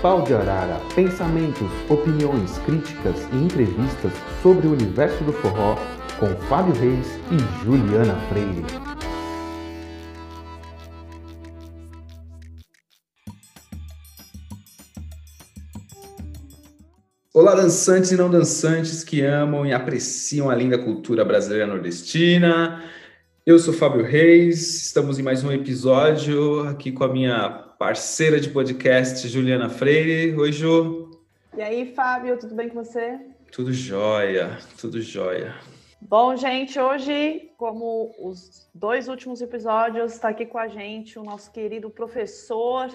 Pau de Arara, pensamentos, opiniões, críticas e entrevistas sobre o universo do forró com Fábio Reis e Juliana Freire. Olá, dançantes e não dançantes que amam e apreciam a linda cultura brasileira nordestina. Eu sou Fábio Reis, estamos em mais um episódio aqui com a minha parceira de podcast, Juliana Freire. Oi, Ju. E aí, Fábio, tudo bem com você? Tudo jóia, tudo jóia. Bom, gente, hoje, como os dois últimos episódios, está aqui com a gente o nosso querido professor,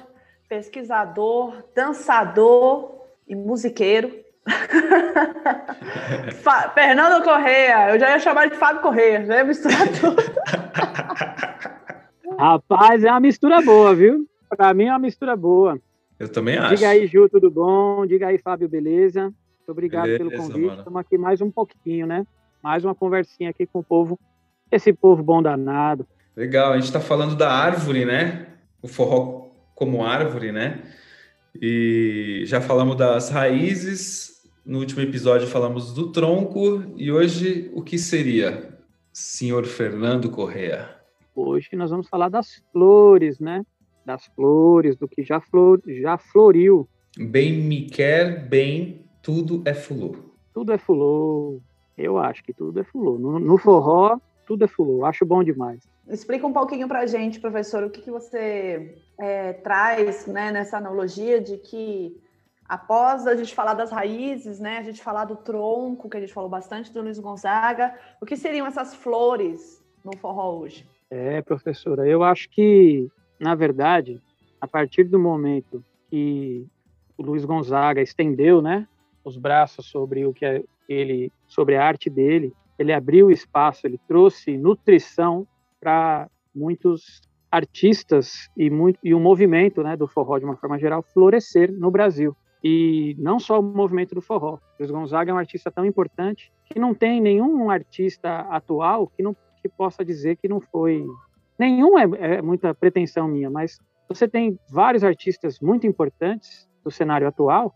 pesquisador, dançador e musiqueiro, Fernando Correia, eu já ia chamar de Fábio Correia, já ia misturar tudo. Rapaz, é uma mistura boa, viu? Para mim é uma mistura boa. Eu também acho. Diga aí, Ju, tudo bom? Diga aí, Fábio, beleza? Muito obrigado beleza, pelo convite. Estamos aqui mais um pouquinho, né? Mais uma conversinha aqui com o povo, esse povo bom danado. Legal, a gente está falando da árvore, né? O forró como árvore, né? E já falamos das raízes, no último episódio falamos do tronco e hoje o que seria, senhor Fernando Correa? Hoje nós vamos falar das flores, né? Das flores, do que já, flor, já floriu. Bem me quer, bem, tudo é fulô. Tudo é fulô. Eu acho que tudo é fulô. No, no forró, tudo é fulô. Acho bom demais. Explica um pouquinho para a gente, professor, o que, que você é, traz né, nessa analogia de que após a gente falar das raízes, né, a gente falar do tronco, que a gente falou bastante do Luiz Gonzaga, o que seriam essas flores no forró hoje? É, professora, eu acho que, na verdade, a partir do momento que o Luiz Gonzaga estendeu, né, os braços sobre o que é ele, sobre a arte dele, ele abriu espaço, ele trouxe nutrição para muitos artistas e, muito, e o movimento né, do forró, de uma forma geral, florescer no Brasil e não só o movimento do forró. Luiz Gonzaga é um artista tão importante que não tem nenhum artista atual que não que possa dizer que não foi nenhum é, é muita pretensão minha, mas você tem vários artistas muito importantes do cenário atual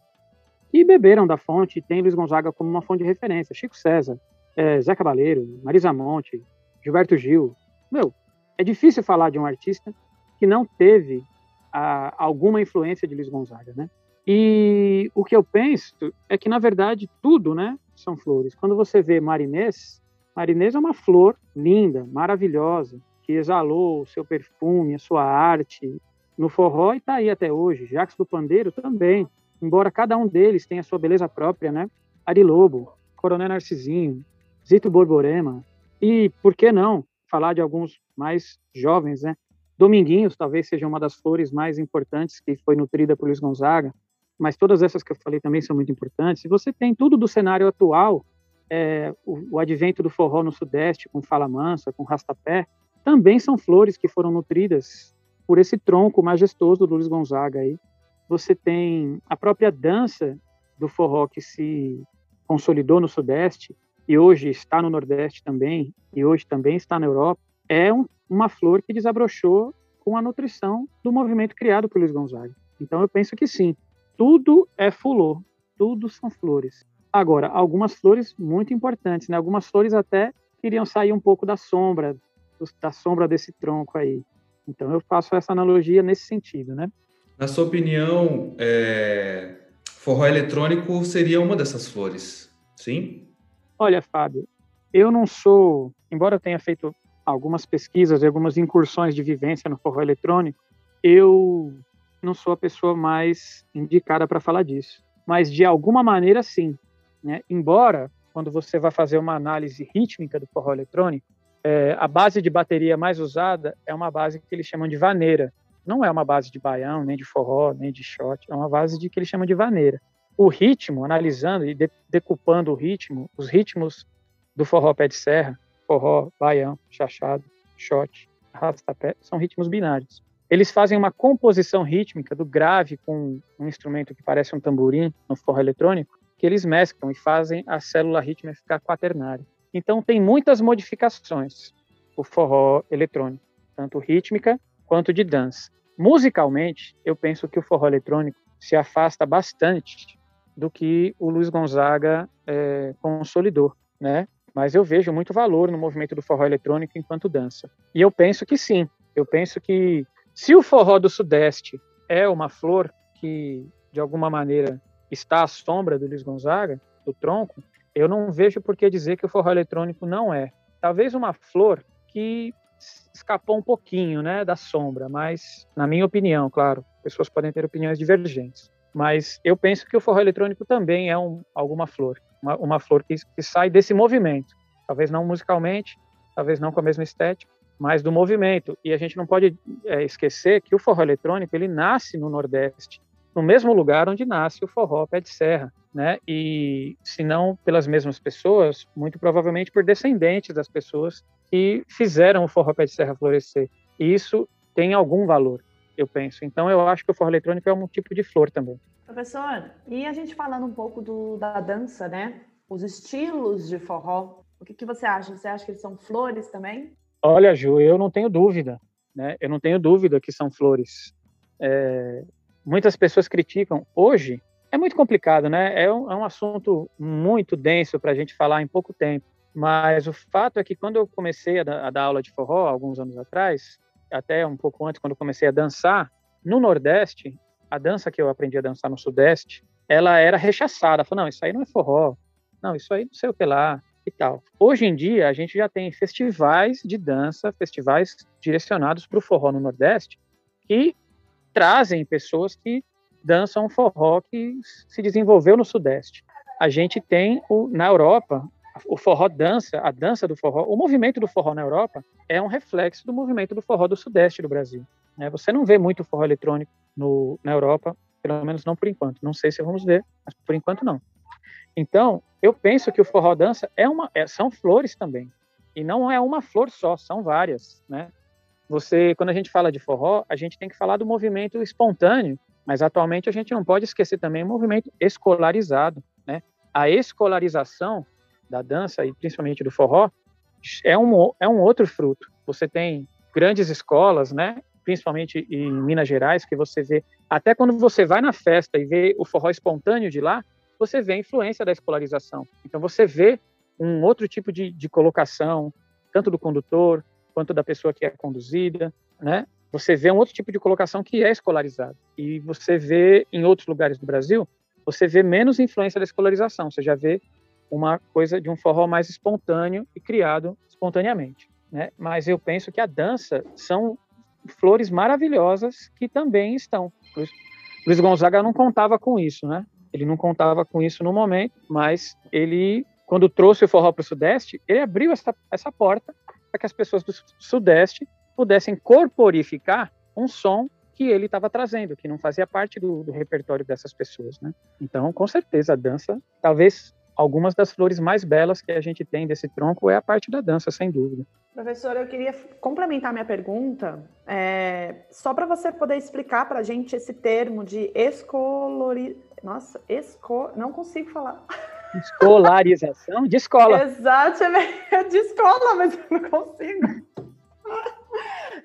que beberam da fonte, tem Luiz Gonzaga como uma fonte de referência. Chico César, é, Zé Cabaleiro, Marisa Monte, Gilberto Gil. Meu, é difícil falar de um artista que não teve a, alguma influência de Luiz Gonzaga, né? E o que eu penso é que, na verdade, tudo né, são flores. Quando você vê marinês, marinês é uma flor linda, maravilhosa, que exalou o seu perfume, a sua arte no forró e está aí até hoje. Jacques do Pandeiro também, embora cada um deles tenha sua beleza própria, né? Ari Lobo, Coronel Narcisinho, Zito Borborema, e por que não falar de alguns mais jovens, né? Dominguinhos talvez seja uma das flores mais importantes que foi nutrida por Luiz Gonzaga, mas todas essas que eu falei também são muito importantes. E você tem tudo do cenário atual, é, o, o, advento do forró no Sudeste, com Fala Mansa, com Rastapé, também são flores que foram nutridas por esse tronco majestoso do Luiz Gonzaga aí. Você tem a própria dança do forró que se consolidou no Sudeste e hoje está no Nordeste também, e hoje também está na Europa, é um, uma flor que desabrochou com a nutrição do movimento criado por Luiz Gonzaga. Então eu penso que sim, tudo é fulô, tudo são flores. Agora, algumas flores muito importantes, né? Algumas flores até queriam sair um pouco da sombra, da sombra desse tronco aí. Então eu faço essa analogia nesse sentido, né? Na sua opinião, é... forró eletrônico seria uma dessas flores, sim? Olha, Fábio, eu não sou, embora eu tenha feito algumas pesquisas e algumas incursões de vivência no forró eletrônico, eu não sou a pessoa mais indicada para falar disso. Mas de alguma maneira, sim. Né? Embora, quando você vai fazer uma análise rítmica do forró eletrônico, é, a base de bateria mais usada é uma base que eles chamam de vaneira. Não é uma base de baião, nem de forró, nem de shot, é uma base de que eles chamam de vaneira. O ritmo, analisando e de, decupando o ritmo, os ritmos do forró pé de serra, forró, baião, chachado, shot, rastapé, são ritmos binários. Eles fazem uma composição rítmica do grave com um instrumento que parece um tamborim no forró eletrônico, que eles mesclam e fazem a célula rítmica ficar quaternária. Então tem muitas modificações o forró eletrônico, tanto rítmica quanto de dança. Musicalmente, eu penso que o forró eletrônico se afasta bastante do que o Luiz Gonzaga é, consolidou, né? Mas eu vejo muito valor no movimento do forró eletrônico enquanto dança. E eu penso que sim. Eu penso que se o forró do Sudeste é uma flor que, de alguma maneira, está à sombra do Luiz Gonzaga, do tronco, eu não vejo por que dizer que o forró eletrônico não é. Talvez uma flor que escapou um pouquinho, né, da sombra, mas na minha opinião, claro, pessoas podem ter opiniões divergentes, mas eu penso que o forró eletrônico também é um, alguma flor, uma, uma flor que, que sai desse movimento, talvez não musicalmente, talvez não com a mesma estética, mas do movimento. E a gente não pode é, esquecer que o forró eletrônico ele nasce no Nordeste, no mesmo lugar onde nasce o forró pé de serra, né? E se não pelas mesmas pessoas, muito provavelmente por descendentes das pessoas que fizeram o forró pé de serra florescer. E isso tem algum valor, eu penso. Então eu acho que o forró eletrônico é um tipo de flor também. Professor, e a gente falando um pouco do, da dança, né? Os estilos de forró, o que, que você acha? Você acha que eles são flores também? Olha, Ju, eu não tenho dúvida, né? Eu não tenho dúvida que são flores. É, muitas pessoas criticam. Hoje é muito complicado, né? É um, é um assunto muito denso para a gente falar em pouco tempo. Mas o fato é que quando eu comecei a, a dar aula de forró alguns anos atrás, até um pouco antes, quando eu comecei a dançar, no Nordeste, a dança que eu aprendi a dançar no Sudeste, ela era rechaçada. Falou, não, isso aí não é forró. Não, isso aí não sei o que lá e tal. Hoje em dia, a gente já tem festivais de dança, festivais direcionados para o forró no Nordeste, que trazem pessoas que dançam forró que se desenvolveu no Sudeste. A gente tem o, na Europa o forró dança, a dança do forró, o movimento do forró na Europa é um reflexo do movimento do forró do Sudeste do Brasil. Né? Você não vê muito forró eletrônico no, na Europa, pelo menos não por enquanto. Não sei se vamos ver, mas por enquanto não. Então, eu penso que o forró dança é uma, é, são flores também. E não é uma flor só, são várias, né? Você, quando a gente fala de forró, a gente tem que falar do movimento espontâneo, mas atualmente a gente não pode esquecer também o movimento escolarizado, né? A escolarização da dança e principalmente do forró é um, é um outro fruto. Você tem grandes escolas, né? Principalmente em Minas Gerais, que você vê, até quando você vai na festa e vê o forró espontâneo de lá, você vê a influência da escolarização. Então, você vê um outro tipo de, de colocação, tanto do condutor quanto da pessoa que é conduzida, né? Você vê um outro tipo de colocação que é escolarizado. E você vê em outros lugares do Brasil, você vê menos influência da escolarização. Você já vê uma coisa de um forró mais espontâneo e criado espontaneamente, né? Mas eu penso que a dança são flores maravilhosas que também estão. Luiz Gonzaga não contava com isso, né? Ele não contava com isso no momento, mas ele, quando trouxe o forró para o Sudeste, ele abriu essa, essa porta para que as pessoas do Sudeste pudessem corporificar um som que ele estava trazendo, que não fazia parte do, do, repertório dessas pessoas, né? Então, com certeza, a dança, talvez algumas das flores mais belas que a gente tem desse tronco é a parte da dança, sem dúvida. Professor, eu queria complementar minha pergunta, é, só para você poder explicar para a gente esse termo de escolori... Nossa, esco... não consigo falar. Escolarização de escola. Exatamente, de escola, mas eu não consigo.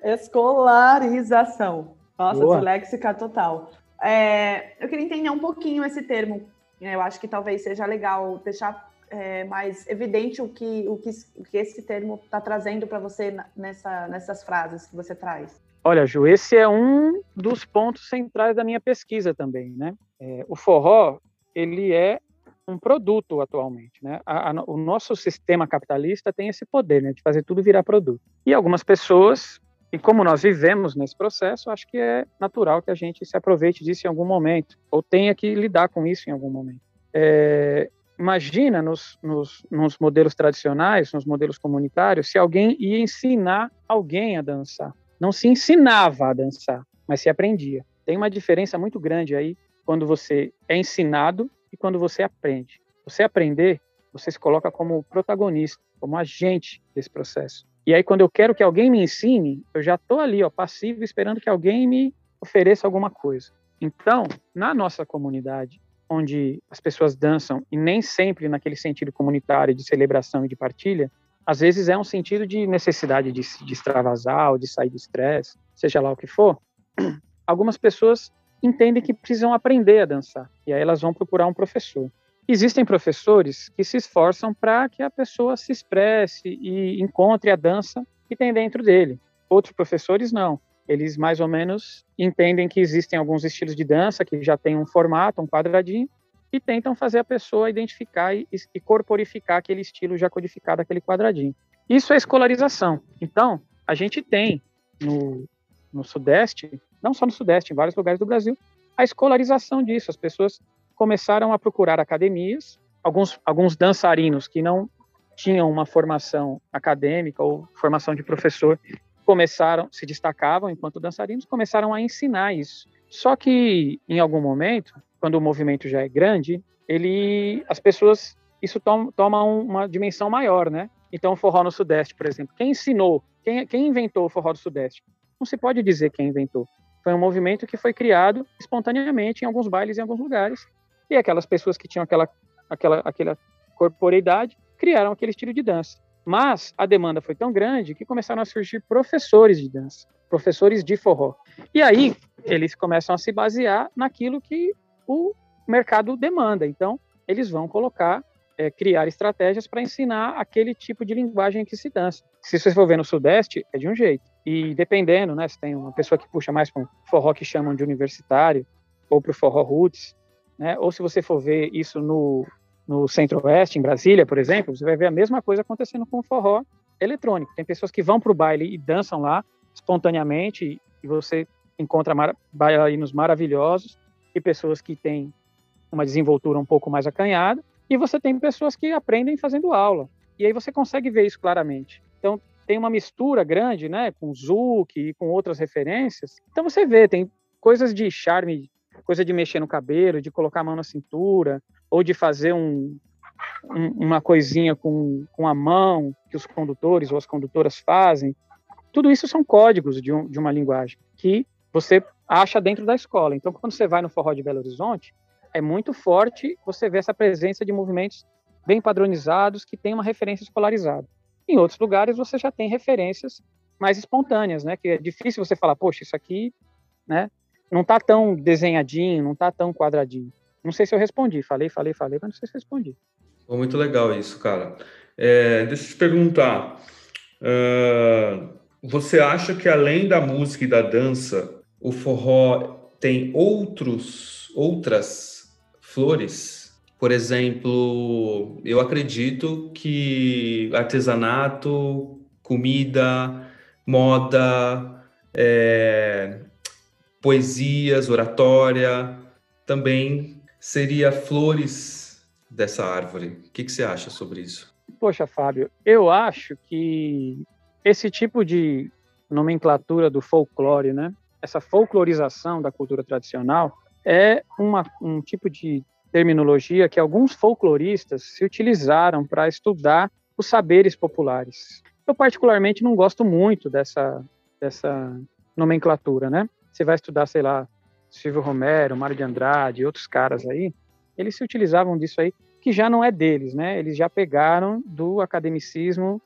Escolarização. Nossa, Boa. disléxica total. É, eu queria entender um pouquinho esse termo. Eu acho que talvez seja legal deixar é, mais evidente o que, o que, o que esse termo está trazendo para você nessa, nessas frases que você traz. Olha, Ju, esse é um dos pontos centrais da minha pesquisa também, né? É, o forró, ele é um produto atualmente, né? A, a, o nosso sistema capitalista tem esse poder, né, de fazer tudo virar produto. E algumas pessoas, e como nós vivemos nesse processo, acho que é natural que a gente se aproveite disso em algum momento, ou tenha que lidar com isso em algum momento. É, imagina nos, nos, nos modelos tradicionais, nos modelos comunitários, se alguém ia ensinar alguém a dançar não se ensinava a dançar, mas se aprendia. Tem uma diferença muito grande aí quando você é ensinado e quando você aprende. Você aprender, você se coloca como protagonista, como agente desse processo. E aí, quando eu quero que alguém me ensine, eu já estou ali, ó, passivo, esperando que alguém me ofereça alguma coisa. Então, na nossa comunidade, onde as pessoas dançam, e nem sempre naquele sentido comunitário de celebração e de partilha, às vezes é um sentido de necessidade de, de extravasar ou de sair do estresse, seja lá o que for. Algumas pessoas entendem que precisam aprender a dançar. E aí elas vão procurar um professor. Existem professores que se esforçam para que a pessoa se expresse e encontre a dança que tem dentro dele. Outros professores não. Eles mais ou menos entendem que existem alguns estilos de dança que já têm um formato, um quadradinho, e tentam fazer a pessoa identificar e, e corporificar aquele estilo já codificado, aquele quadradinho. Isso é escolarização. Então, a gente tem no, no Sudeste, não só no Sudeste, em vários lugares do Brasil, a escolarização disso. As pessoas começaram a procurar academias, alguns, alguns dançarinos que não tinham uma formação acadêmica ou formação de professor começaram, se destacavam enquanto dançarinos, começaram a ensinar isso. Só que em algum momento, quando o movimento já é grande, ele, as pessoas, isso toma, toma uma dimensão maior, né? Então, o forró no Sudeste, por exemplo, quem ensinou, quem, quem inventou o forró do Sudeste? Não se pode dizer quem inventou. Foi um movimento que foi criado espontaneamente em alguns bailes em alguns lugares, e aquelas pessoas que tinham aquela, aquela, aquela corporeidade criaram aquele estilo de dança. Mas a demanda foi tão grande que começaram a surgir professores de dança, professores de forró. E aí eles começam a se basear naquilo que o mercado demanda. Então, eles vão colocar, é, criar estratégias para ensinar aquele tipo de linguagem que se dança. Se você for ver no Sudeste, é de um jeito. E dependendo, né, se tem uma pessoa que puxa mais para um forró que chamam de universitário, ou para o forró roots, né, ou se você for ver isso no, no Centro-Oeste, em Brasília, por exemplo, você vai ver a mesma coisa acontecendo com o forró eletrônico. Tem pessoas que vão para o baile e dançam lá espontaneamente, e você encontra mar bailarinos maravilhosos, e pessoas que têm uma desenvoltura um pouco mais acanhada, e você tem pessoas que aprendem fazendo aula. E aí você consegue ver isso claramente. Então, tem uma mistura grande, né, com Zouk e com outras referências. Então você vê, tem coisas de charme, coisa de mexer no cabelo, de colocar a mão na cintura, ou de fazer um, um, uma coisinha com, com a mão que os condutores ou as condutoras fazem. Tudo isso são códigos de, um, de uma linguagem que você acha dentro da escola. Então, quando você vai no Forró de Belo Horizonte, é muito forte você ver essa presença de movimentos bem padronizados que têm uma referência escolarizada. Em outros lugares, você já tem referências mais espontâneas, né? Que é difícil você falar, poxa, isso aqui, né? Não está tão desenhadinho, não está tão quadradinho. Não sei se eu respondi. Falei, falei, falei, mas não sei se respondi. Muito legal isso, cara. É, deixa eu te perguntar. Uh, você acha que além da música e da dança, o forró tem outros, outras flores? Por exemplo, eu acredito que artesanato, comida, moda, é, poesias, oratória, também seria flores dessa árvore. O que, que você acha sobre isso? Poxa, Fábio, eu acho que esse tipo de nomenclatura do folclore, né? Essa folclorização da cultura tradicional é uma, um tipo de terminologia que alguns folcloristas se utilizaram para estudar os saberes populares. Eu particularmente não gosto muito dessa dessa nomenclatura, né? Você vai estudar, sei lá, Silvio Romero, Mário de Andrade outros caras aí, eles se utilizavam disso aí, que já não é deles, né? Eles já pegaram do academicismo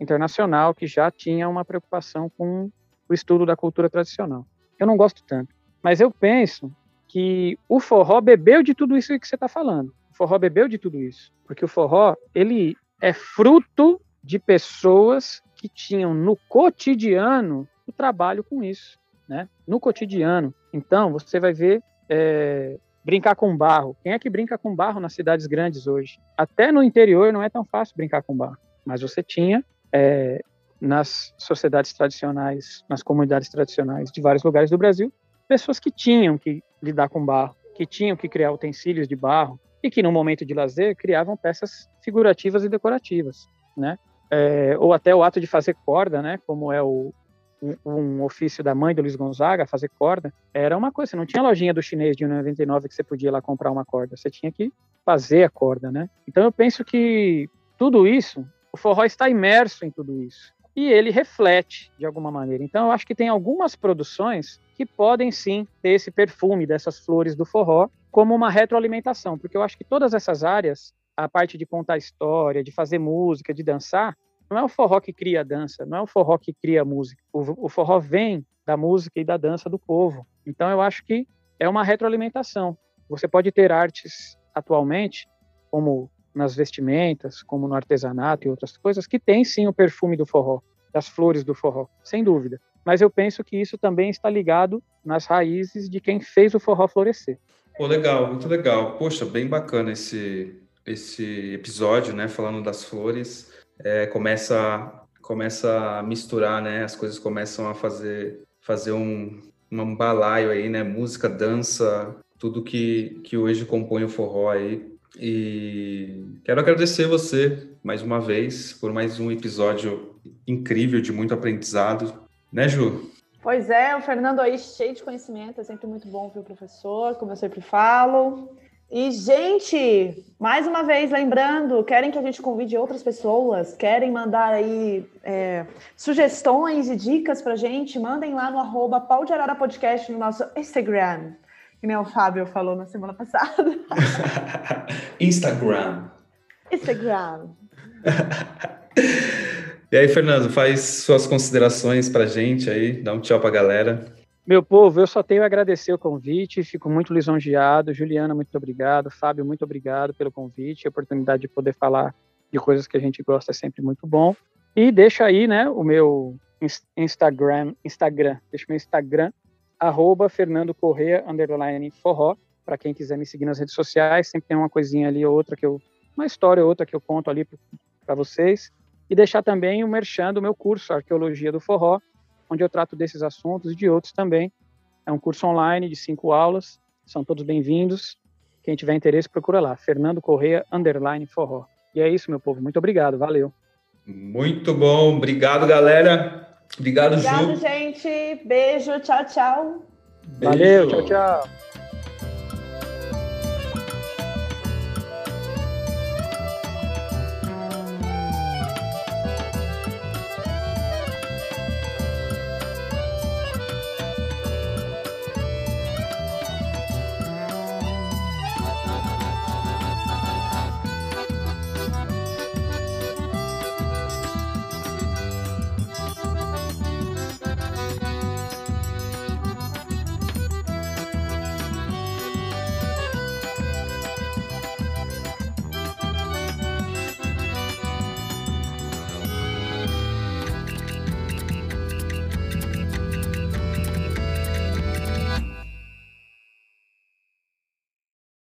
internacional, que já tinha uma preocupação com o estudo da cultura tradicional. Eu não gosto tanto, mas eu penso que o forró bebeu de tudo isso que você está falando. O forró bebeu de tudo isso, porque o forró ele é fruto de pessoas que tinham no cotidiano o trabalho com isso né? No cotidiano. Então, você vai ver é, brincar com barro. Quem é que brinca com barro nas cidades grandes hoje? Até no interior não é tão fácil brincar com barro. Mas você tinha é, nas sociedades tradicionais, nas comunidades tradicionais de vários lugares do Brasil, pessoas que tinham que lidar com barro, que tinham que criar utensílios de barro e que no momento de lazer criavam peças figurativas e decorativas, né? É, ou até o ato de fazer corda, né? Como é o, um, ofício da mãe do Luiz Gonzaga, fazer corda, era uma coisa, você não tinha lojinha do chinês de 99 que você podia ir lá comprar uma corda, você tinha que fazer a corda, né? Então eu penso que tudo isso, o forró está imerso em tudo isso. E ele reflete de alguma maneira. Então eu acho que tem algumas produções que podem sim ter esse perfume dessas flores do forró como uma retroalimentação, porque eu acho que todas essas áreas, a parte de contar história, de fazer música, de dançar, não é o forró que cria a dança, não é o forró que cria a música. O, o forró vem da música e da dança do povo. Então eu acho que é uma retroalimentação. Você pode ter artes atualmente, como nas vestimentas, como no artesanato e outras coisas, que tem sim o perfume do forró, das flores do forró, sem dúvida. Mas eu penso que isso também está ligado nas raízes de quem fez o forró florescer. Pô, legal, muito legal. Poxa, bem bacana esse, esse episódio, né? Falando das flores. É, começa, começa a misturar, né? As coisas começam a fazer, fazer um, um balaio aí, né? Música, dança, tudo que, que hoje compõe o forró aí. E quero agradecer você mais uma vez por mais um episódio incrível de muito aprendizado, né, Ju? Pois é, o Fernando aí cheio de conhecimento, é sempre muito bom ver o professor, como eu sempre falo. E, gente, mais uma vez, lembrando, querem que a gente convide outras pessoas? Querem mandar aí é, sugestões e dicas pra gente? Mandem lá no arroba Podcast no nosso Instagram que nem o Fábio falou na semana passada. Instagram. Instagram. e aí, Fernando, faz suas considerações para gente aí, dá um tchau para a galera. Meu povo, eu só tenho a agradecer o convite, fico muito lisonjeado. Juliana, muito obrigado. Fábio, muito obrigado pelo convite, a oportunidade de poder falar de coisas que a gente gosta é sempre muito bom. E deixa aí, né, o meu Instagram, Instagram, deixa o meu Instagram arroba Fernando Correa, underline forró, para quem quiser me seguir nas redes sociais, sempre tem uma coisinha ali ou outra que eu, uma história ou outra que eu conto ali para vocês, e deixar também o merchan do meu curso, Arqueologia do Forró, onde eu trato desses assuntos e de outros também. É um curso online de cinco aulas, são todos bem-vindos. Quem tiver interesse, procura lá, Fernando Correia, underline forró. E é isso, meu povo. Muito obrigado, valeu. Muito bom, obrigado, galera. Obrigado, Obrigado, Ju. gente. Beijo, tchau, tchau. Beijo. Valeu, tchau, tchau.